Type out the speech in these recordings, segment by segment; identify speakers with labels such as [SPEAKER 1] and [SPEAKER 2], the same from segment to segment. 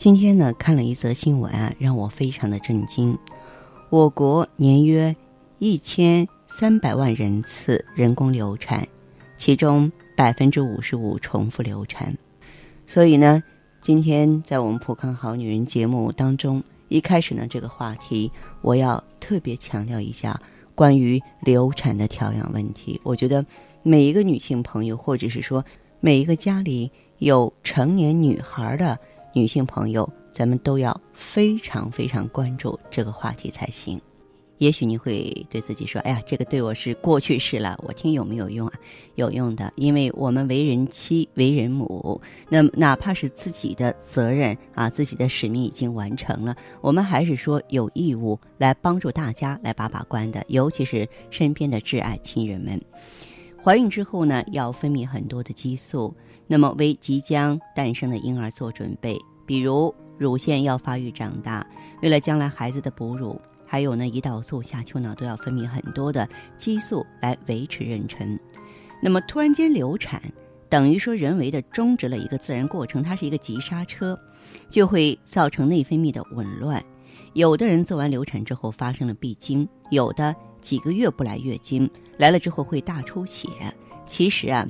[SPEAKER 1] 今天呢，看了一则新闻啊，让我非常的震惊。我国年约一千三百万人次人工流产，其中百分之五十五重复流产。所以呢，今天在我们普康好女人节目当中，一开始呢，这个话题我要特别强调一下关于流产的调养问题。我觉得每一个女性朋友，或者是说每一个家里有成年女孩的。女性朋友，咱们都要非常非常关注这个话题才行。也许你会对自己说：“哎呀，这个对我是过去式了，我听有没有用啊？有用的，因为我们为人妻、为人母，那哪怕是自己的责任啊，自己的使命已经完成了，我们还是说有义务来帮助大家来把把关的，尤其是身边的挚爱亲人们。怀孕之后呢，要分泌很多的激素。”那么为即将诞生的婴儿做准备，比如乳腺要发育长大，为了将来孩子的哺乳，还有呢胰岛素、下丘脑都要分泌很多的激素来维持妊娠。那么突然间流产，等于说人为的终止了一个自然过程，它是一个急刹车，就会造成内分泌的紊乱。有的人做完流产之后发生了闭经，有的几个月不来月经，来了之后会大出血。其实啊。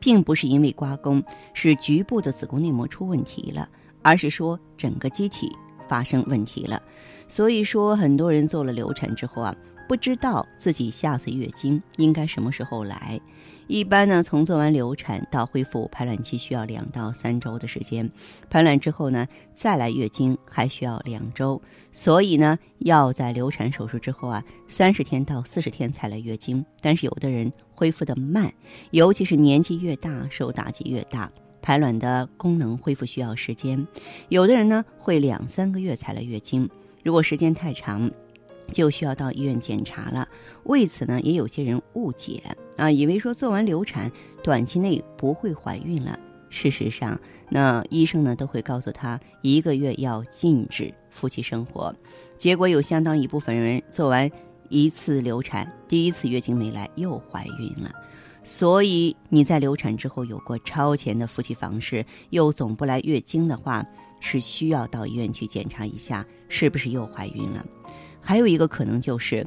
[SPEAKER 1] 并不是因为刮宫是局部的子宫内膜出问题了，而是说整个机体发生问题了。所以说，很多人做了流产之后啊，不知道自己下次月经应该什么时候来。一般呢，从做完流产到恢复排卵期需要两到三周的时间，排卵之后呢，再来月经还需要两周。所以呢，要在流产手术之后啊，三十天到四十天才来月经。但是有的人恢复的慢，尤其是年纪越大，受打击越大，排卵的功能恢复需要时间。有的人呢，会两三个月才来月经。如果时间太长，就需要到医院检查了。为此呢，也有些人误解啊，以为说做完流产短期内不会怀孕了。事实上，那医生呢都会告诉他一个月要禁止夫妻生活。结果有相当一部分人做完一次流产，第一次月经没来又怀孕了。所以你在流产之后有过超前的夫妻房事，又总不来月经的话，是需要到医院去检查一下是不是又怀孕了。还有一个可能就是，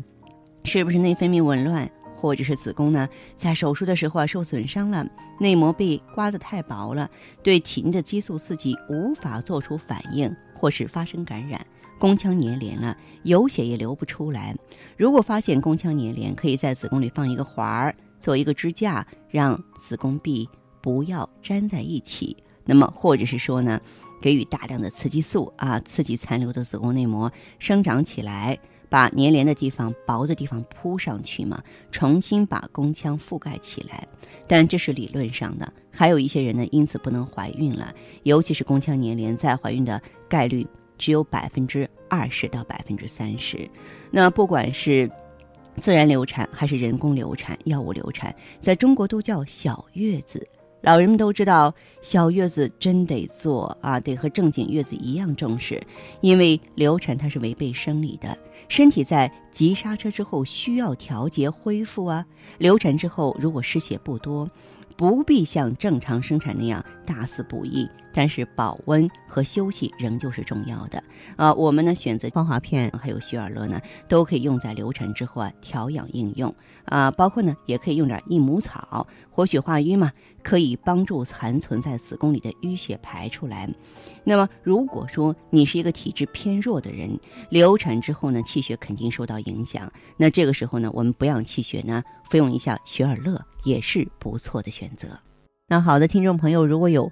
[SPEAKER 1] 是不是内分泌紊乱，或者是子宫呢，在手术的时候啊受损伤了，内膜被刮得太薄了，对体内的激素刺激无法做出反应，或是发生感染，宫腔粘连了，有血也流不出来。如果发现宫腔粘连，可以在子宫里放一个环儿，做一个支架，让子宫壁不要粘在一起。那么，或者是说呢？给予大量的雌激素啊，刺激残留的子宫内膜生长起来，把粘连的地方、薄的地方铺上去嘛，重新把宫腔覆盖起来。但这是理论上的，还有一些人呢，因此不能怀孕了。尤其是宫腔粘连，再怀孕的概率只有百分之二十到百分之三十。那不管是自然流产还是人工流产、药物流产，在中国都叫小月子。老人们都知道，小月子真得做啊，得和正经月子一样重视，因为流产它是违背生理的，身体在急刹车之后需要调节恢复啊。流产之后如果失血不多。不必像正常生产那样大肆补益，但是保温和休息仍旧是重要的。啊，我们呢选择芳华片还有希尔乐呢，都可以用在流产之后啊调养应用。啊，包括呢也可以用点益母草，活血化瘀嘛，可以帮助残存在子宫里的淤血排出来。那么如果说你是一个体质偏弱的人，流产之后呢气血肯定受到影响，那这个时候呢我们补养气血呢，服用一下雪尔乐。也是不错的选择。那好的，听众朋友，如果有